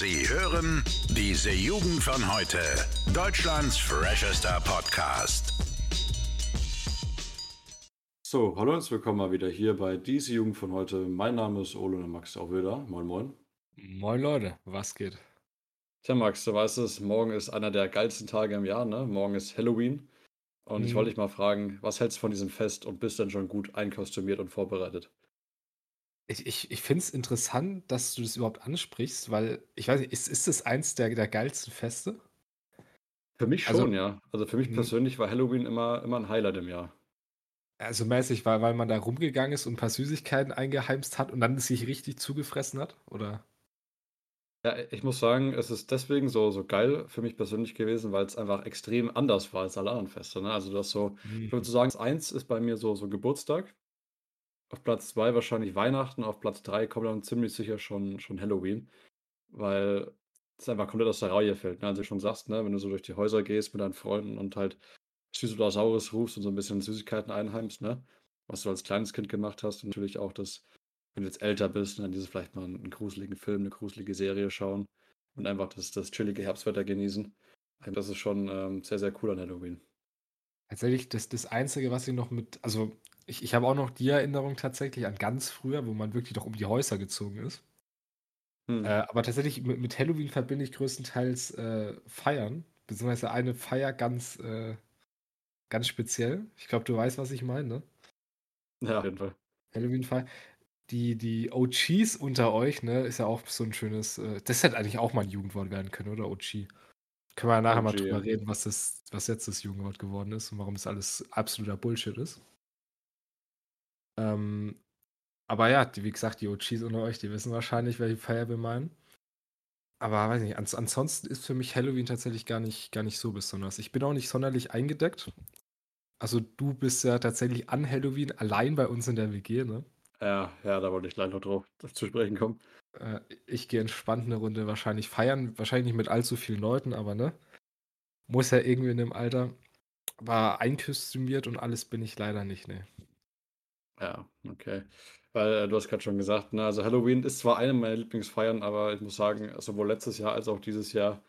Sie hören diese Jugend von heute. Deutschlands freshester Podcast. So, hallo und willkommen mal wieder hier bei diese Jugend von heute. Mein Name ist Ole und Max auch wieder. Moin, moin. Moin Leute, was geht? Tja, Max, du weißt es, morgen ist einer der geilsten Tage im Jahr, ne? Morgen ist Halloween. Und ich Mhm. wollte dich mal fragen, was hältst du von diesem Fest und bist denn schon gut einkostümiert und vorbereitet? Ich, ich, ich finde es interessant, dass du das überhaupt ansprichst, weil ich weiß nicht, ist, ist das eins der, der geilsten Feste? Für mich Also, schon, ja. Also für mich m- persönlich war Halloween immer, immer ein Highlight im Jahr. also mäßig, weil, weil man da rumgegangen ist und ein paar Süßigkeiten eingeheimst hat und dann sich richtig zugefressen hat? Oder? Ja, ich muss sagen, es ist deswegen so, so geil für mich persönlich gewesen, weil es einfach extrem anders war als alle anderen Feste. Ne? Also das so, ich würde Mhm. sagen, eins ist bei mir so, so Geburtstag. Auf Platz zwei wahrscheinlich Weihnachten, auf Platz drei kommt dann ziemlich sicher schon, schon Halloween, weil es einfach komplett aus der Reihe fällt. Ne? Also du schon sagst, ne? wenn du so durch die Häuser gehst mit deinen Freunden und halt Süß oder Saures rufst und so ein bisschen Süßigkeiten einheimst, ne? was du als kleines Kind gemacht hast und natürlich auch das, wenn du jetzt älter bist, ne? dann dieses vielleicht mal einen gruseligen Film, eine gruselige Serie schauen und einfach das, das chillige Herbstwetter genießen. Also Das ist schon ähm, sehr, sehr cool an Halloween. Tatsächlich, das, das Einzige, was ich noch mit, also ich, ich habe auch noch die Erinnerung tatsächlich an ganz früher, wo man wirklich doch um die Häuser gezogen ist. Hm. Äh, aber tatsächlich mit, mit Halloween verbinde ich größtenteils äh, Feiern, beziehungsweise eine Feier ganz, äh, ganz speziell. Ich glaube, du weißt, was ich meine, ne? Ja, auf jeden Fall. Halloween-Feier. Die, die OGs unter euch, ne, ist ja auch so ein schönes, äh, das hätte eigentlich auch mal ein Jugendwort werden können, oder? OG. Können wir ja nachher mal OG, drüber ja. reden, was das, was jetzt das Jugendwort geworden ist und warum das alles absoluter Bullshit ist. Ähm, aber ja, die, wie gesagt, die OGs unter euch, die wissen wahrscheinlich, welche Feier wir meinen. Aber weiß nicht, ans ansonsten ist für mich Halloween tatsächlich gar nicht, gar nicht so besonders. Ich bin auch nicht sonderlich eingedeckt. Also du bist ja tatsächlich an Halloween allein bei uns in der WG, ne? Ja, ja, da wollte ich gleich noch drauf zu sprechen kommen. Äh, ich gehe entspannt eine Runde wahrscheinlich feiern, wahrscheinlich nicht mit allzu vielen Leuten, aber ne? Muss ja irgendwie in dem Alter. Aber einkostümiert und alles bin ich leider nicht, ne. Ja, okay. Weil äh, du hast gerade schon gesagt, ne, also Halloween ist zwar eine meiner Lieblingsfeiern, aber ich muss sagen, sowohl letztes Jahr als auch dieses Jahr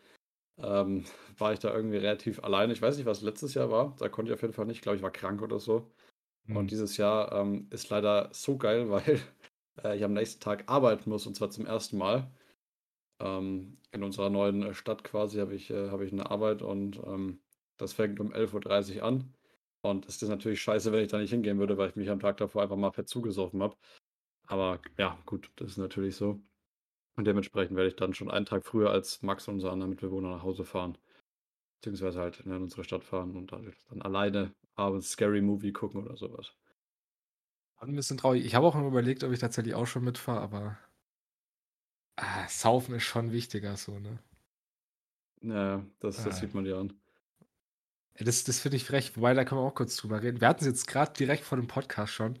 ähm, war ich da irgendwie relativ alleine. Ich weiß nicht, was letztes Jahr war. Da konnte ich auf jeden Fall nicht. Ich glaube, ich war krank oder so. Und Hm. dieses Jahr ähm, ist leider so geil, weil äh, ich am nächsten Tag arbeiten muss und zwar zum ersten Mal. Ähm, in unserer neuen äh, Stadt quasi habe ich, äh, habe ich eine Arbeit und ähm, das fängt um 11.30 Uhr an. Und es ist natürlich scheiße, wenn ich da nicht hingehen würde, weil ich mich am Tag davor einfach mal fett zugesoffen habe. Aber ja, gut, das ist natürlich so. Und dementsprechend werde ich dann schon einen Tag früher als Max, unser anderer Mitbewohner, nach Hause fahren. Beziehungsweise halt in unsere Stadt fahren und dann, dann alleine abends Scary Movie gucken oder sowas. Ein bisschen traurig. Ich habe auch mal überlegt, ob ich tatsächlich auch schon mitfahre, aber ah, Saufen ist schon wichtiger so, ne? Ja, das, das Ah. sieht man dir an. Ja, Das, das finde ich frech, wobei da können wir auch kurz drüber reden. Wir hatten es jetzt gerade direkt vor dem Podcast schon.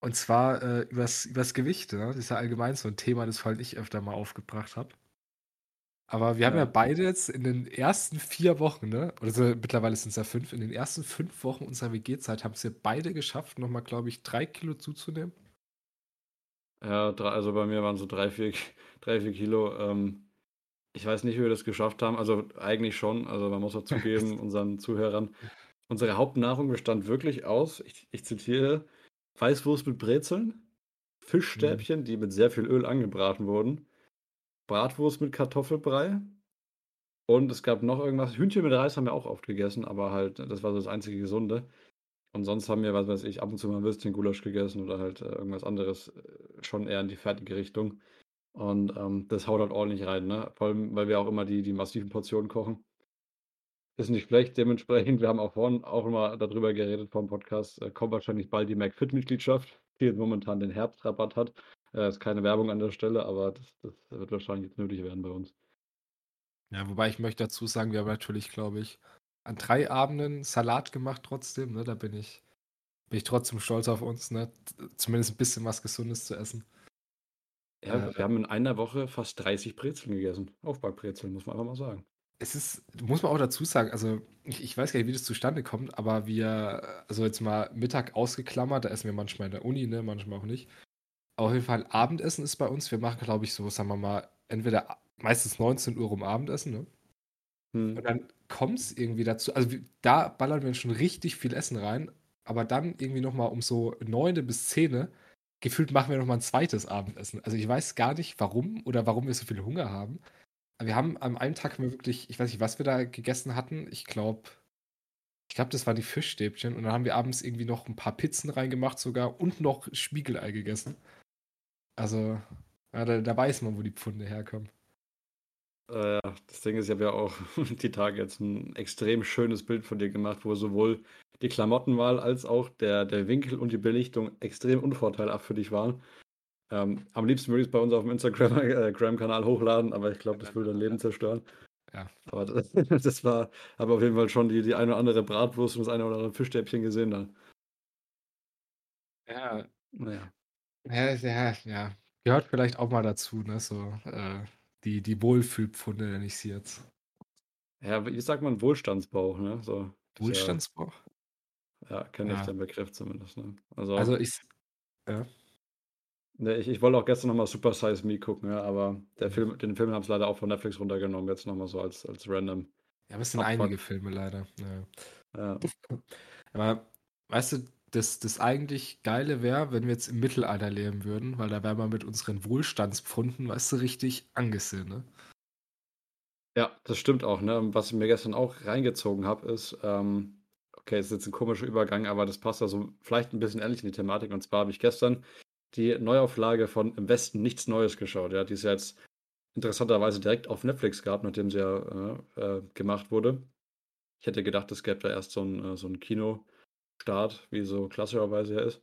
Und zwar äh, übers, übers Gewicht, ne? Das ist ja allgemein so ein Thema, das vor allem ich öfter mal aufgebracht habe. Aber wir haben ja Ja. beide jetzt in den ersten vier Wochen, ne? Oder so, mittlerweile sind es ja fünf, in den ersten fünf Wochen unserer WG-Zeit haben es ja beide geschafft, nochmal, glaube ich, drei Kilo zuzunehmen. Ja, also bei mir waren so drei, vier, drei, vier Kilo. Ähm, ich weiß nicht, wie wir das geschafft haben. Also eigentlich schon. Also man muss auch zugeben, unseren Zuhörern, unsere Hauptnahrung bestand wirklich aus, ich, ich zitiere, Weißwurst mit Brezeln, Fischstäbchen, die mit sehr viel Öl angebraten wurden, Bratwurst mit Kartoffelbrei und es gab noch irgendwas. Hühnchen mit Reis haben wir auch oft gegessen, aber halt, das war so das einzige Gesunde. Und sonst haben wir, was weiß ich, ab und zu mal ein Würstchen Gulasch gegessen oder halt äh, irgendwas anderes, äh, schon eher in die fertige Richtung. Und ähm, das haut halt ordentlich rein, ne? Vor allem, weil wir auch immer die, die massiven Portionen kochen. Ist nicht schlecht, dementsprechend. Wir haben auch vorhin auch immer darüber geredet vom Podcast. Äh, kommt wahrscheinlich bald die McFit-Mitgliedschaft, die jetzt momentan den Herbstrabatt hat. Äh, ist keine Werbung an der Stelle, aber das, das wird wahrscheinlich jetzt nötig werden bei uns. Ja, wobei ich möchte dazu sagen, wir haben natürlich, glaube ich, an drei Abenden Salat gemacht trotzdem, ne? Da bin ich, bin ich trotzdem stolz auf uns, ne? Zumindest ein bisschen was Gesundes zu essen. Ja, wir haben in einer Woche fast 30 Brezeln gegessen. Aufbackbrezeln, muss man einfach mal sagen. Es ist, muss man auch dazu sagen, also ich, ich weiß gar nicht, wie das zustande kommt, aber wir, also jetzt mal Mittag ausgeklammert, da essen wir manchmal in der Uni, ne, manchmal auch nicht. Auf jeden Fall Abendessen ist bei uns, wir machen, glaube ich, so, sagen wir mal, entweder meistens 19 Uhr um Abendessen, ne? Hm. Und dann kommt es irgendwie dazu, also da ballern wir schon richtig viel Essen rein, aber dann irgendwie nochmal um so 9 bis 10 gefühlt machen wir nochmal ein zweites Abendessen. Also ich weiß gar nicht, warum oder warum wir so viel Hunger haben. Wir haben am einen Tag wir wirklich, ich weiß nicht, was wir da gegessen hatten. Ich glaube, ich glaube, das waren die Fischstäbchen. Und dann haben wir abends irgendwie noch ein paar Pizzen reingemacht sogar und noch Spiegelei gegessen. Also, ja, da, da weiß man, wo die Pfunde herkommen. Äh, das Ding ist, ich habe ja auch die Tage jetzt ein extrem schönes Bild von dir gemacht, wo sowohl die Klamottenwahl als auch der, der Winkel und die Belichtung extrem unvorteilhaft für dich waren. Ähm, am liebsten würde ich es bei uns auf dem Instagram-Kanal äh, hochladen, aber ich glaube, das würde dein Leben zerstören. Ja. Aber das, das war, habe auf jeden Fall schon die, die eine oder andere Bratwurst und das eine oder andere Fischstäbchen gesehen dann. Ja. Naja. Ja, ja, ja. Gehört vielleicht auch mal dazu, ne? So, äh, die, die Wohlfühlpfunde, nenne ich sie jetzt. Ja, wie sagt man Wohlstandsbauch, ne? So, Wohlstandsbauch? Ja, ja kenne ich den Begriff zumindest. Ne? Also, also ich. Ja. Ne, ich, ich wollte auch gestern nochmal Super Size Me gucken, ja, aber der Film, den Film haben es leider auch von Netflix runtergenommen, jetzt nochmal so als, als random. Ja, aber es sind Abfall. einige Filme leider. Ja. ja. Aber weißt du, das, das eigentlich Geile wäre, wenn wir jetzt im Mittelalter leben würden, weil da wären wir mit unseren Wohlstandspfunden, weißt du, richtig angesehen, ne? Ja, das stimmt auch, ne? Was ich mir gestern auch reingezogen habe, ist, ähm, okay, es ist jetzt ein komischer Übergang, aber das passt also vielleicht ein bisschen ähnlich in die Thematik. Und zwar habe ich gestern die Neuauflage von Im Westen nichts Neues geschaut. Ja, die ist ja jetzt interessanterweise direkt auf Netflix gab, nachdem sie ja äh, äh, gemacht wurde. Ich hätte gedacht, es gäbe da erst so ein, äh, so ein Kinostart, wie so klassischerweise ja ist.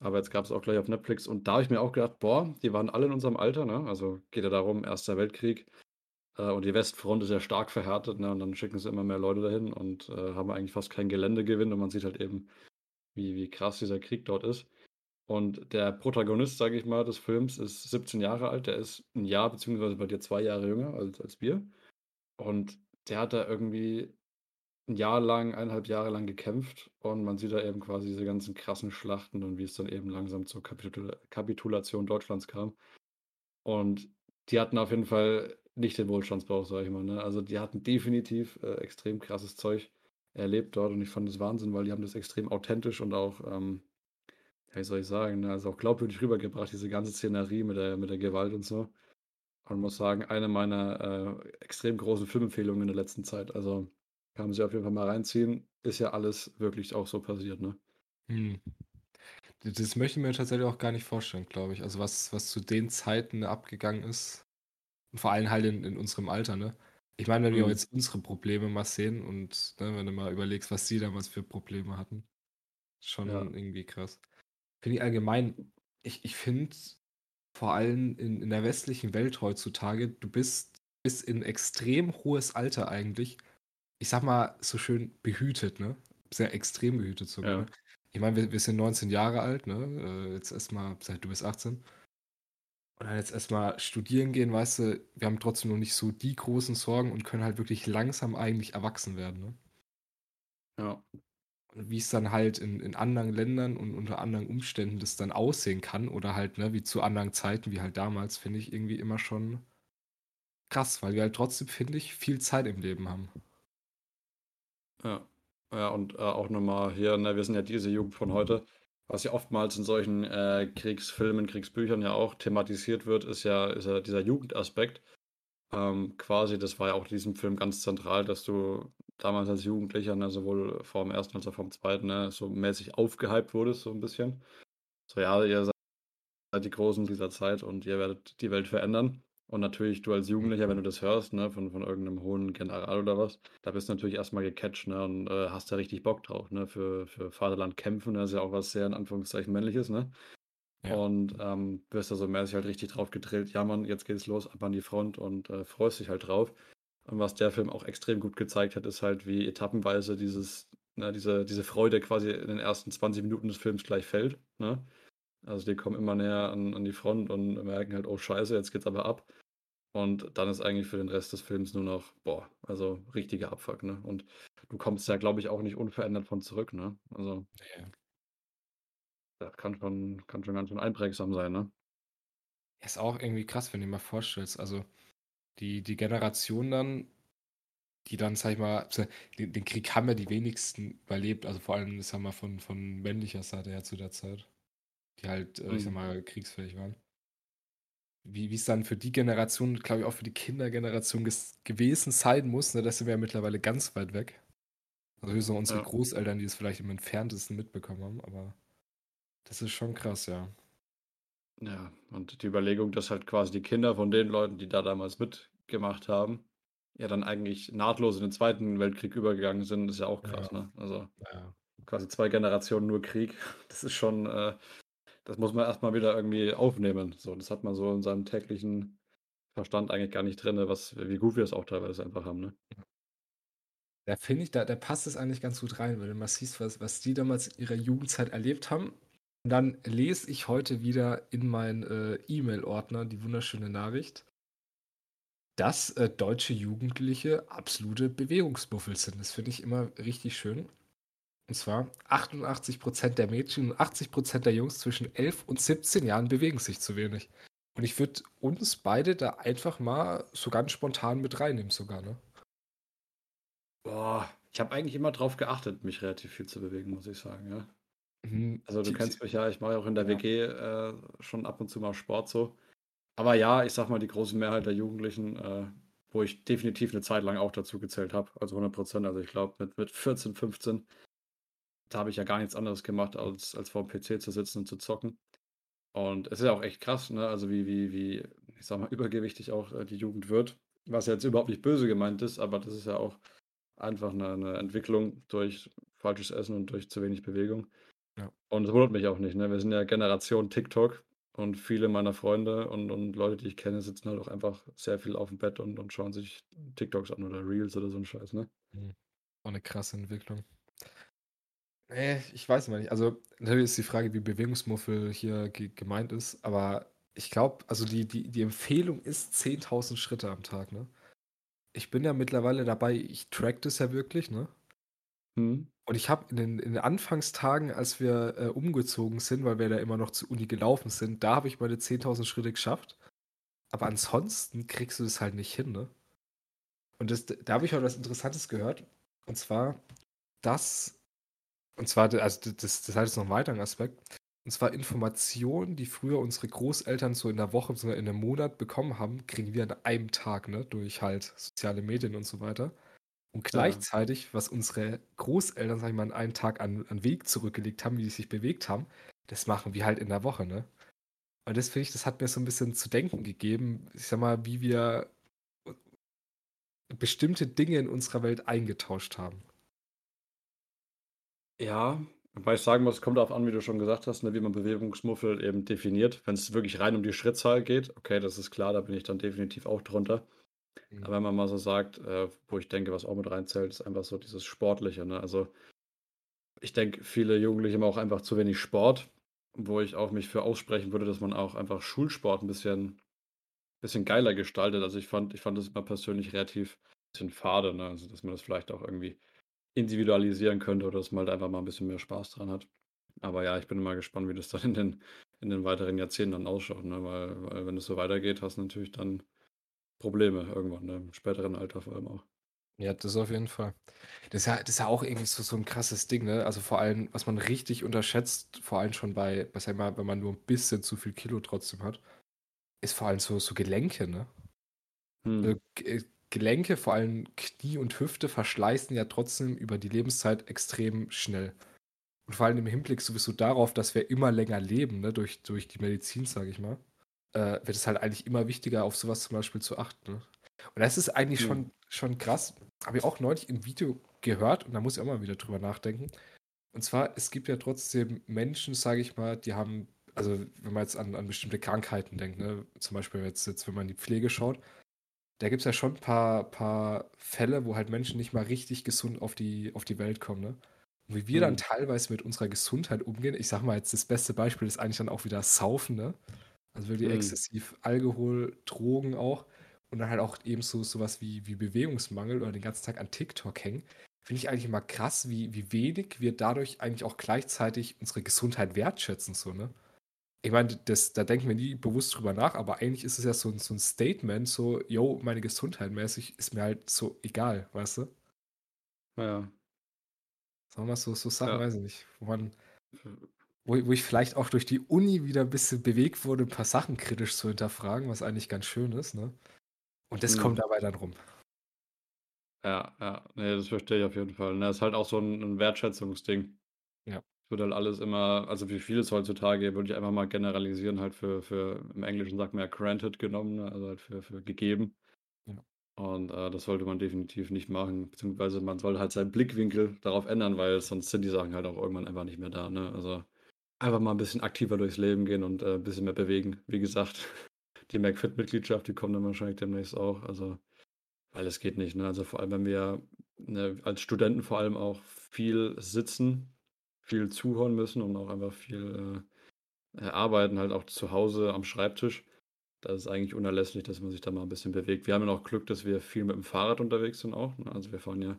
Aber jetzt gab es auch gleich auf Netflix und da habe ich mir auch gedacht, boah, die waren alle in unserem Alter, ne? Also geht ja darum, Erster Weltkrieg äh, und die Westfront ist ja stark verhärtet, ne? Und dann schicken sie immer mehr Leute dahin und äh, haben eigentlich fast keinen Geländegewinn und man sieht halt eben, wie, wie krass dieser Krieg dort ist. Und der Protagonist, sage ich mal, des Films ist 17 Jahre alt. Der ist ein Jahr, beziehungsweise bei dir zwei Jahre jünger als, als wir. Und der hat da irgendwie ein Jahr lang, eineinhalb Jahre lang gekämpft. Und man sieht da eben quasi diese ganzen krassen Schlachten und wie es dann eben langsam zur Kapitul Kapitulation Deutschlands kam. Und die hatten auf jeden Fall nicht den Wohlstandsbauch, sage ich mal. Ne? Also die hatten definitiv äh, extrem krasses Zeug erlebt dort. Und ich fand das Wahnsinn, weil die haben das extrem authentisch und auch ähm, wie soll ich sagen, ne, also auch glaubwürdig rübergebracht, diese ganze Szenerie mit der, mit der Gewalt und so. Und muss sagen, eine meiner äh, extrem großen Filmempfehlungen in der letzten Zeit. Also kann man sich auf jeden Fall mal reinziehen. Ist ja alles wirklich auch so passiert, ne? Hm. Das möchte ich mir tatsächlich auch gar nicht vorstellen, glaube ich. Also was, was zu den Zeiten abgegangen ist. Und vor allem halt in, in unserem Alter, ne? Ich meine, wenn mhm. wir jetzt unsere Probleme mal sehen und ne, wenn du mal überlegst, was sie damals für Probleme hatten, schon ja. irgendwie krass. Finde ich allgemein, ich, ich finde vor allem in, in der westlichen Welt heutzutage, du bist bis in extrem hohes Alter eigentlich, ich sag mal, so schön behütet, ne? Sehr extrem behütet sogar. Ja. Ne? Ich meine, wir, wir sind 19 Jahre alt, ne? Äh, jetzt erstmal, seit du bist 18. Und dann jetzt erstmal studieren gehen, weißt du, wir haben trotzdem noch nicht so die großen Sorgen und können halt wirklich langsam eigentlich erwachsen werden, ne? Ja wie es dann halt in, in anderen Ländern und unter anderen Umständen das dann aussehen kann oder halt, ne, wie zu anderen Zeiten, wie halt damals, finde ich irgendwie immer schon krass, weil wir halt trotzdem, finde ich, viel Zeit im Leben haben. Ja, ja, und äh, auch nochmal hier, ne, wir sind ja diese Jugend von heute, was ja oftmals in solchen äh, Kriegsfilmen, Kriegsbüchern ja auch thematisiert wird, ist ja, ist ja dieser Jugendaspekt. Ähm, quasi, das war ja auch in diesem Film ganz zentral, dass du damals als Jugendlicher, ne, sowohl vor dem ersten als auch vom zweiten, ne, so mäßig aufgehypt wurdest, so ein bisschen. So, ja, ihr seid die Großen dieser Zeit und ihr werdet die Welt verändern. Und natürlich, du als Jugendlicher, wenn du das hörst, ne, von, von irgendeinem hohen General oder was, da bist du natürlich erstmal gecatcht, ne, und äh, hast da richtig Bock drauf, ne, für, für Vaterland kämpfen, das ist ja auch was sehr in Anführungszeichen männliches, ne. Ja. Und ähm, wirst da so mäßig halt richtig drauf gedrillt, ja Mann, jetzt geht's los, ab an die Front und äh, freust dich halt drauf. Und was der Film auch extrem gut gezeigt hat, ist halt, wie etappenweise dieses, ne, diese, diese Freude quasi in den ersten 20 Minuten des Films gleich fällt. Ne? Also die kommen immer näher an, an die Front und merken halt, oh scheiße, jetzt geht's aber ab. Und dann ist eigentlich für den Rest des Films nur noch, boah, also richtiger Abfuck, ne? Und du kommst ja, glaube ich, auch nicht unverändert von zurück, ne? Also. Ja. Das kann schon, kann schon ganz schön einprägsam sein, ne? Ist auch irgendwie krass, wenn du dir mal vorstellst. Also, Die, die Generation dann, die dann, sag ich mal, den, den Krieg haben ja die wenigsten überlebt, also vor allem, sag mal, von, von männlicher Seite her zu der Zeit, die halt, mhm. ich sag mhm. mal, kriegsfähig waren. Wie es dann für die Generation, glaube ich, auch für die Kindergeneration gewesen sein muss, ne, da sind wir ja mittlerweile ganz weit weg. Also höchstens unsere ja. Großeltern, die es vielleicht im entferntesten mitbekommen haben, aber das ist schon krass, ja. Ja, und die Überlegung, dass halt quasi die Kinder von den Leuten, die da damals mitgemacht haben, ja dann eigentlich nahtlos in den Zweiten Weltkrieg übergegangen sind, ist ja auch krass, ja. ne? Also ja. quasi zwei Generationen nur Krieg. Das ist schon, äh, das muss man erstmal wieder irgendwie aufnehmen. So, das hat man so in seinem täglichen Verstand eigentlich gar nicht drin, was, wie gut wir es auch teilweise einfach haben, ne? Da finde ich, da, da passt es eigentlich ganz gut rein, weil du mal siehst, was, was die damals in ihrer Jugendzeit erlebt haben und dann lese ich heute wieder in meinen äh, E-Mail-Ordner die wunderschöne Nachricht, dass äh, deutsche Jugendliche absolute Bewegungsmuffel sind. Das finde ich immer richtig schön. Und zwar 88% der Mädchen und 80% der Jungs zwischen 11 und 17 Jahren bewegen sich zu wenig. Und ich würde uns beide da einfach mal so ganz spontan mit reinnehmen, sogar, ne? Boah, ich habe eigentlich immer drauf geachtet, mich relativ viel zu bewegen, muss ich sagen, ja. Mhm. Also du kennst mich ja, ich mache auch in der ja. WG äh, schon ab und zu mal Sport so. Aber ja, ich sag mal, die große Mehrheit der Jugendlichen, äh, wo ich definitiv eine Zeit lang auch dazu gezählt habe, also 100 Prozent, also ich glaube mit, mit 14, 15, da habe ich ja gar nichts anderes gemacht, als, als vor dem PC zu sitzen und zu zocken. Und es ist ja auch echt krass, ne? Also wie, wie, wie, ich sag mal, übergewichtig auch äh, die Jugend wird. Was jetzt überhaupt nicht böse gemeint ist, aber das ist ja auch einfach eine, eine Entwicklung durch falsches Essen und durch zu wenig Bewegung. Ja. Und es wundert mich auch nicht, ne? Wir sind ja Generation TikTok und viele meiner Freunde und, und Leute, die ich kenne, sitzen halt auch einfach sehr viel auf dem Bett und, und schauen sich TikToks an oder Reels oder so ein Scheiß, ne? Mhm. Auch eine krasse Entwicklung. Nee, ich weiß mal nicht. Also, natürlich ist die Frage, wie Bewegungsmuffel hier ge gemeint ist, aber ich glaube, also die, die, die Empfehlung ist 10.000 Schritte am Tag, ne? Ich bin ja mittlerweile dabei, ich track das ja wirklich, ne? Mhm. Und ich habe in den, in den Anfangstagen, als wir äh, umgezogen sind, weil wir da immer noch zur Uni gelaufen sind, da habe ich meine 10.000 Schritte geschafft. Aber ansonsten kriegst du das halt nicht hin, ne? Und das, da habe ich auch was Interessantes gehört. Und zwar, dass, und zwar, also das, das hat jetzt noch einen weiteren Aspekt. Und zwar Informationen, die früher unsere Großeltern so in der Woche, bzw. in einem Monat bekommen haben, kriegen wir an einem Tag, ne? Durch halt soziale Medien und so weiter. Und gleichzeitig, was unsere Großeltern, sag ich mal, an einem Tag an, an Weg zurückgelegt haben, wie sie sich bewegt haben, das machen wir halt in der Woche, ne? Und das finde ich, das hat mir so ein bisschen zu denken gegeben, ich sag mal, wie wir bestimmte Dinge in unserer Welt eingetauscht haben. Ja, wobei ich sagen muss, es kommt darauf an, wie du schon gesagt hast, ne, wie man Bewegungsmuffel eben definiert. Wenn es wirklich rein um die Schrittzahl geht, okay, das ist klar, da bin ich dann definitiv auch drunter. Mhm. Aber wenn man mal so sagt, äh, wo ich denke, was auch mit reinzählt, ist einfach so dieses Sportliche. Ne? Also ich denke, viele Jugendliche machen auch einfach zu wenig Sport, wo ich auch mich für aussprechen würde, dass man auch einfach Schulsport ein bisschen, bisschen geiler gestaltet. Also ich fand, ich fand das immer persönlich relativ bisschen fade, ne? Also dass man das vielleicht auch irgendwie individualisieren könnte oder dass man halt einfach mal ein bisschen mehr Spaß dran hat. Aber ja, ich bin immer gespannt, wie das dann in den, in den weiteren Jahrzehnten dann ausschaut, ne? Weil, weil wenn es so weitergeht, hast du natürlich dann Probleme irgendwann, ne? im späteren Alter vor allem auch. Ja, das auf jeden Fall. Das ist ja, das ist ja auch irgendwie so, so ein krasses Ding, ne? Also vor allem, was man richtig unterschätzt, vor allem schon bei, bei sag mal, wenn man nur ein bisschen zu viel Kilo trotzdem hat, ist vor allem so, so Gelenke, ne? Hm. Gelenke, vor allem Knie und Hüfte, verschleißen ja trotzdem über die Lebenszeit extrem schnell. Und vor allem im Hinblick sowieso darauf, dass wir immer länger leben, ne? Durch, durch die Medizin, sage ich mal äh, wird es halt eigentlich immer wichtiger, auf sowas zum Beispiel zu achten. Ne? Und das ist eigentlich mhm. schon, schon krass. Habe ich auch neulich im Video gehört und da muss ich auch mal wieder drüber nachdenken. Und zwar, es gibt ja trotzdem Menschen, sage ich mal, die haben, also wenn man jetzt an, an bestimmte Krankheiten denkt, ne? zum Beispiel jetzt, jetzt, wenn man in die Pflege schaut, da gibt es ja schon ein paar, paar Fälle, wo halt Menschen nicht mal richtig gesund auf die, auf die Welt kommen. Ne? Und wie wir mhm. dann teilweise mit unserer Gesundheit umgehen, ich sag mal jetzt, das beste Beispiel ist eigentlich dann auch wieder Saufen, ne? Also wirklich mhm. exzessiv Alkohol, Drogen auch. Und dann halt auch eben so sowas wie, wie Bewegungsmangel oder den ganzen Tag an TikTok hängen. Finde ich eigentlich immer krass, wie, wie wenig wir dadurch eigentlich auch gleichzeitig unsere Gesundheit wertschätzen, so, ne? Ich meine, das, da denken wir nie bewusst drüber nach, aber eigentlich ist es ja so, ein- so ein Statement, so, yo, meine Gesundheit mäßig ist mir halt so egal, weißt du? Ja, Sagen wir so, so Sachen, ja. weiß ich nicht, wo man, wo, wo ich vielleicht auch durch die Uni wieder ein bisschen bewegt wurde, ein paar Sachen kritisch zu hinterfragen, was eigentlich ganz schön ist, ne? Und das Hm. kommt dabei dann rum. Ja, ja, ne, das verstehe ich auf jeden Fall. Ne, das ist halt auch so 'n 'n Wertschätzungsding. Ja. Es wird halt alles immer also, wie vieles heutzutage würde ich einfach mal generalisieren, halt für für im Englischen sagt man ja granted genommen, ne, also halt für für gegeben. Ja. Und, äh, das sollte man definitiv nicht machen, beziehungsweise man soll halt seinen Blickwinkel darauf ändern, weil sonst sind die Sachen halt auch irgendwann einfach nicht mehr da, ne? Also, einfach mal 'n bisschen aktiver durchs Leben gehen und, äh, bisschen mehr bewegen. Wie gesagt, die McFit-Mitgliedschaft, die kommt dann wahrscheinlich demnächst auch, also weil es geht nicht, ne? Also, vor allem, wenn wir, ne, als Studenten vor allem auch viel sitzen, viel zuhören müssen und auch einfach viel, äh, äh, arbeiten, halt auch zu Hause am Schreibtisch. Da ist eigentlich unerlässlich, dass man sich da mal 'n bisschen bewegt. Wir haben ja auch Glück, dass wir viel mit dem Fahrrad unterwegs sind auch, ne? Also, wir fahren ja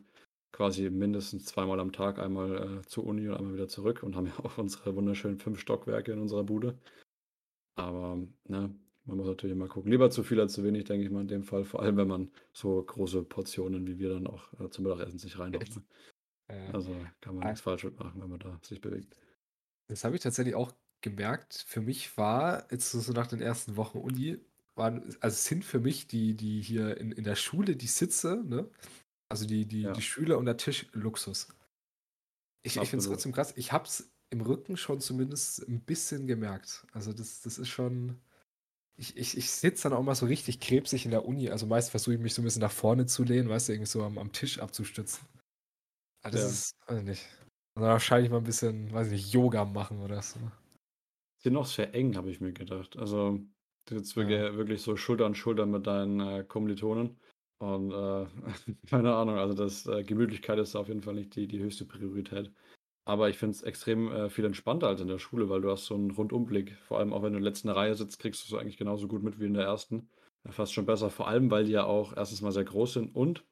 quasi mindestens zweimal am Tag, einmal, äh, zur Uni und einmal wieder zurück und haben ja auch unsere wunderschönen 5 Stockwerke in unserer Bude. Aber, ne, man muss natürlich immer gucken. Lieber zu viel als zu wenig, denke ich mal in dem Fall, vor allem, wenn man so große Portionen wie wir dann auch, äh, zum Mittagessen sich reinhaut? Ja. Also, kann man Ah. nix falsch machen, wenn man da sich bewegt. Das habe ich tatsächlich auch gemerkt. Für mich war jetzt so nach den ersten Wochen Uni waren also, sind für mich die die hier in in der Schule die Sitze, ne, also, die die Ja. die Stühle und der Tisch Luxus. Ich ich finde es trotzdem krass. Ich habe es im Rücken schon zumindest 'n bisschen gemerkt. Also, das das ist schon ich ich ich sitze dann auch mal so richtig krebsig in der Uni. Also, meist versuche ich mich so 'n bisschen nach vorne zu lehnen, weißt du, irgendwie so am am Tisch abzustützen. Ah, das Ja. ist weiß ich nicht. Also, wahrscheinlich mal 'n bisschen, weiß ich nicht, Yoga machen oder so. Sind auch sehr eng, habe ich mir gedacht. Also, du sitzt Ja. wirklich so Schulter an Schulter mit deinen, äh, Kommilitonen und, äh, keine Ahnung, also, das äh, Gemütlichkeit ist da auf jeden Fall nicht die die höchste Priorität. Aber ich finde es extrem, äh, viel entspannter als in der Schule, weil du hast so 'n Rundumblick. Vor allem auch wenn du in der letzten Reihe sitzt, kriegst du's eigentlich genauso gut mit wie in der ersten. Fast schon besser, vor allem, weil die ja auch erstens mal sehr groß sind und,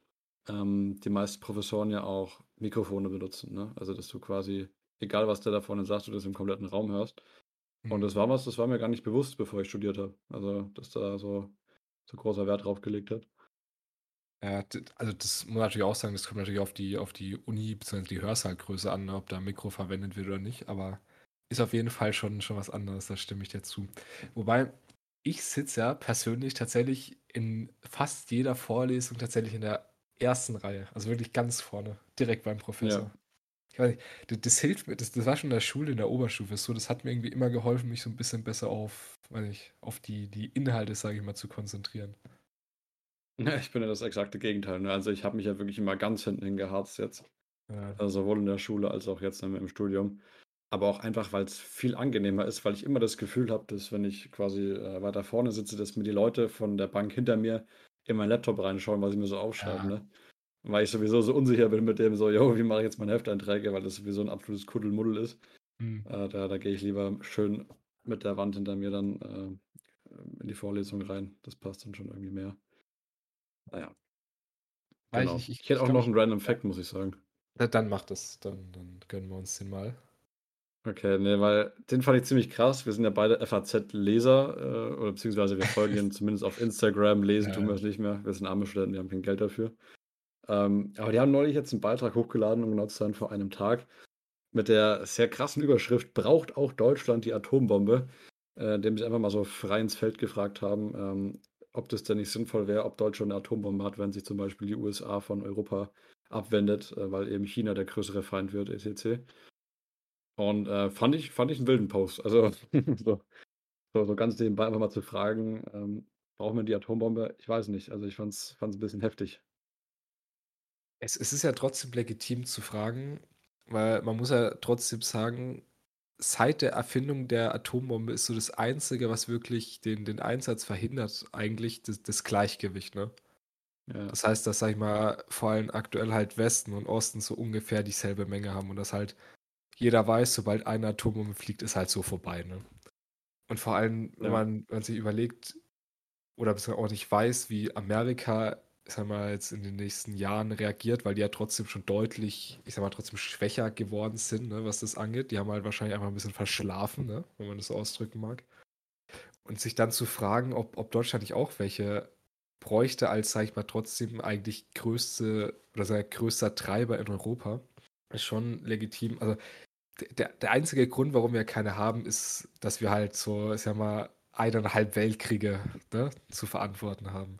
ähm, die meisten Professoren ja auch Mikrofone benutzen, ne? Also, dass du quasi, egal was der da vorne sagt, du das im kompletten Raum hörst. Und Mhm. das war was, das war mir gar nicht bewusst, bevor ich studiert habe. Also, dass da so so großer Wert drauf gelegt wird. Ja, also, das muss man natürlich auch sagen, das kommt natürlich auf die auf die Uni beziehungsweise die Hörsaalgröße an, ne, ob da 'n Mikro verwendet wird oder nicht, aber ist auf jeden Fall schon schon was anderes, da stimme ich dir zu. Wobei, ich sitze ja persönlich tatsächlich in fast jeder Vorlesung tatsächlich in der ersten Reihe, also, wirklich ganz vorne, direkt beim Professor. Ja. Ich weiß nicht, das hilft mir das das war schon in der Schule, in der Oberstufe so, das hat mir irgendwie immer geholfen, mich so 'n bisschen besser auf weiß nicht, auf die die Inhalte, sage ich mal, zu konzentrieren. Ja, ich bin ja das exakte Gegenteil, ne? Also, ich habe mich ja wirklich immer ganz hinten hingeharzt jetzt. Ja. Also, sowohl in der Schule als auch jetzt im Studium. Aber auch einfach, weil's viel angenehmer ist, weil ich immer das Gefühl habe, dass wenn ich quasi, äh, weiter vorne sitze, dass mir die Leute von der Bank hinter mir in meinen Laptop reinschauen, was sie mir so aufschreiben, Ja. ne? Weil ich sowieso so unsicher bin mit dem so: „Jo, wie mache ich jetzt meine Hefteinträge?“ Weil das sowieso 'n absolutes Kuddelmuddel ist. Mhm. Äh, da da gehe ich lieber schön mit der Wand hinter mir dann, ähm, in die Vorlesung rein. Das passt dann schon irgendwie mehr. Na ja. Ah, ich Genau. ich ich Ich hätte ich auch noch mich 'n random. Fact, muss ich sagen. Dann mach das. Dann dann gönnen wir uns den mal. Okay, ne, weil den fand ich ziemlich krass. Wir sind ja beide FAZ-Leser, äh, oder beziehungsweise wir folgen denen zumindest auf Instagram. Lesen tun Ja. wir es nicht mehr. Wir sind arme Studenten, wir haben kein Geld dafür. Ähm, aber die haben neulich jetzt 'n Beitrag hochgeladen, um genau zu sein, vor einem Tag mit der sehr krassen Überschrift: „Braucht auch Deutschland die Atombombe?“ Äh, indem sie einfach mal so frei ins Feld gefragt haben, ähm, ob das denn nicht sinnvoll wäre, ob Deutschland 'ne Atombombe hat, wenn sich zum Beispiel die USA von Europa abwendet, äh, weil eben China der größere Feind wird, et cetera. Und, äh, fand ich fand ich 'n wilden Post. Also, so so so ganz nebenbei einfach mal zu fragen, ähm: „Brauchen wir die Atombombe?“ Ich weiß nicht. Also, ich fand's fand's 'n bisschen heftig. Es es ist ja trotzdem legitim zu fragen, weil man muss ja trotzdem sagen, seit der Erfindung der Atombombe ist so das Einzige, was wirklich den den Einsatz verhindert, eigentlich das das Gleichgewicht, ne? Ja. Das heißt, dass, sage ich mal, vor allem aktuell halt Westen und Osten so ungefähr dieselbe Menge haben und dass halt jeder weiß, sobald eine Atombombe fliegt, ist halt so vorbei, ne? Und vor allem, wenn Ja. man wenn man sich überlegt oder auch nicht weiß, wie Amerika ich sag mal, jetzt in den nächsten Jahren reagiert, weil die ja trotzdem schon deutlich, ich sag mal, trotzdem schwächer geworden sind, ne, was das angeht. Die haben halt wahrscheinlich einfach ein bisschen verschlafen, ne, wenn man das so ausdrücken mag. Und sich dann zu fragen, ob, ob Deutschland nicht auch welche bräuchte als, sag ich mal, trotzdem eigentlich größte oder sein größter Treiber in Europa, ist schon legitim. Also der, der einzige Grund, warum wir keine haben, ist, dass wir halt so, ich sag mal, eineinhalb Weltkriege ne, zu verantworten haben.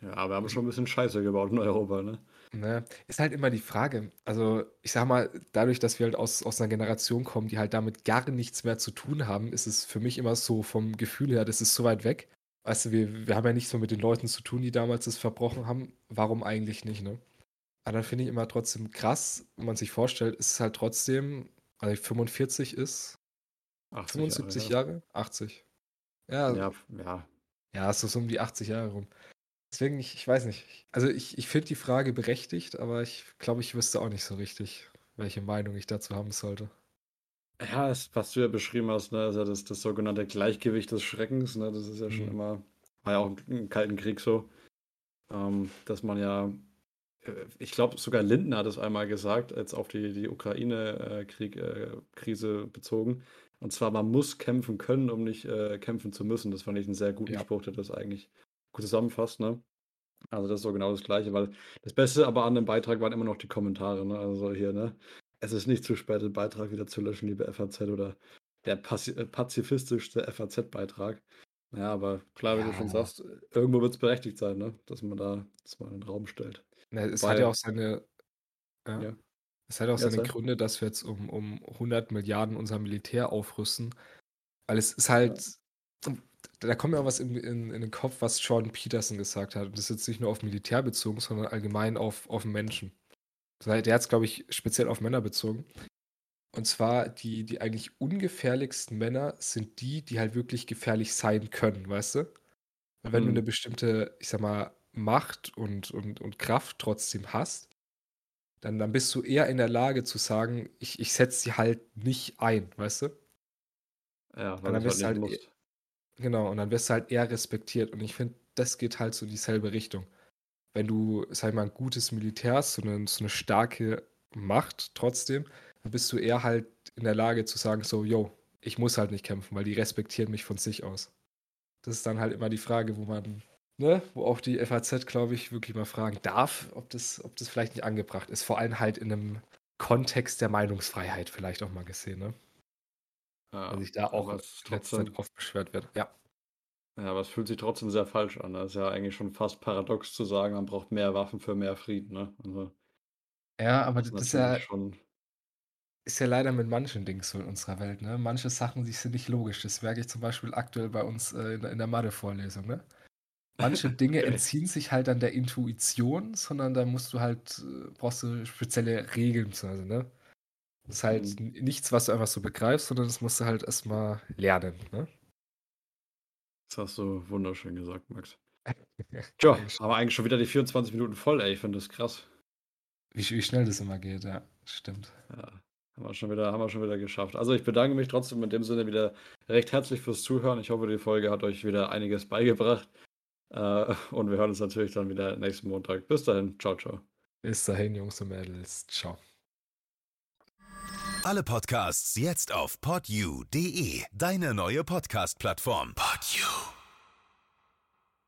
Ja, aber wir haben schon ein bisschen Scheiße gebaut in Europa, ne? Ne, ist halt immer die Frage. Also, ich sag mal, dadurch, dass wir halt aus, aus einer Generation kommen, die halt damit gar nichts mehr zu tun haben, ist es für mich immer so vom Gefühl her, das ist so weit weg. Weißt du, wir, wir haben ja nichts mehr mit den Leuten zu tun, die damals das verbrochen haben. Warum eigentlich nicht, ne? Aber dann finde ich immer trotzdem krass, wenn man sich vorstellt, ist es halt trotzdem, also 45 ist 75 Jahre, Jahre? 80. Ja, ja, ja. Ja, ist so um die 80 Jahre rum. Deswegen, ich, ich weiß nicht. Also ich, ich finde die Frage berechtigt, aber ich glaube, ich wüsste auch nicht so richtig, welche Meinung ich dazu haben sollte. Ja, das, was du ja beschrieben hast, ne, also das, das sogenannte Gleichgewicht des Schreckens, ne, das ist ja schon mhm. immer, war ja auch im Kalten Krieg so, ähm, dass man ja, ich glaube sogar Lindner hat es einmal gesagt, jetzt auf die, die Ukraine-Krise äh, bezogen, und zwar, man muss kämpfen können, um nicht äh, kämpfen zu müssen. Das fand ich einen sehr guten ja. Spruch, der das eigentlich gut zusammenfasst, ne? Also das ist so genau das Gleiche, weil das Beste aber an dem Beitrag waren immer noch die Kommentare, ne? Also hier, ne? Es ist nicht zu spät, den Beitrag wieder zu löschen, liebe FAZ oder der äh, pazifistischste FAZ-Beitrag. Ja, aber klar, wie ja. du schon sagst, irgendwo wird es berechtigt sein, ne? Dass man da das mal in den Raum stellt. Na, es Weil, hat ja auch seine. Ja. ja. Es hat auch seine sei. Gründe, dass wir jetzt um, um 100 Milliarden unser Militär aufrüsten. Weil es ist halt, da kommt mir auch was in, in, in, den Kopf, was Jordan Peterson gesagt hat. Und das ist jetzt nicht nur auf Militär bezogen, sondern allgemein auf, auf Menschen. Der hat es, glaube ich, speziell auf Männer bezogen. Und zwar, die, die eigentlich ungefährlichsten Männer sind die, die halt wirklich gefährlich sein können, weißt du? Wenn mhm. du eine bestimmte, ich sag mal, Macht und, und, und Kraft trotzdem hast, dann, dann bist du eher in der Lage zu sagen, ich, ich setze sie halt nicht ein, weißt du? Ja, weil dann wirst halt, halt e Genau, und dann wirst du halt eher respektiert. Und ich finde, das geht halt so in dieselbe Richtung. Wenn du, sag ich mal, ein gutes Militär hast, so eine, so eine starke Macht trotzdem, dann bist du eher halt in der Lage zu sagen, so, yo, ich muss halt nicht kämpfen, weil die respektieren mich von sich aus. Das ist dann halt immer die Frage, wo man, ne, wo auch die FAZ, glaube ich, wirklich mal fragen darf, ob das, ob das vielleicht nicht angebracht ist. Vor allem halt in einem Kontext der Meinungsfreiheit vielleicht auch mal gesehen, ne? Ja, Weil sich da auch letzte Zeit oft beschwert wird. Ja. Ja, aber es fühlt sich trotzdem sehr falsch an. Das ist ja eigentlich schon fast paradox zu sagen, man braucht mehr Waffen für mehr Frieden, ne? Also, ja, aber das, das ist ja schon. Ist ja leider mit manchen Dingen so in unserer Welt, ne? Manche Sachen, die sind nicht logisch. Das merke ich zum Beispiel aktuell bei uns äh, in, in der Mathe-Vorlesung, ne? Manche Dinge entziehen sich halt an der Intuition, sondern da musst du halt, äh, brauchst du spezielle Regeln, also, ne? Das ist halt mhm. nichts, was du einfach so begreifst, sondern das musst du halt erstmal lernen. Ne? Das hast du wunderschön gesagt, Max. Tja, aber eigentlich schon wieder die 24 Minuten voll, ey. Ich finde das krass. Wie, wie, schnell das immer geht, ja. Stimmt. Ja, haben wir, schon wieder, haben wir schon wieder geschafft. Also ich bedanke mich trotzdem in dem Sinne wieder recht herzlich fürs Zuhören. Ich hoffe, die Folge hat euch wieder einiges beigebracht. Äh, und wir hören uns natürlich dann wieder nächsten Montag. Bis dahin. Ciao, ciao. Bis dahin, Jungs und Mädels. Ciao. Alle Podcasts jetzt auf podyou.de, deine neue Podcast-Plattform. Podyou.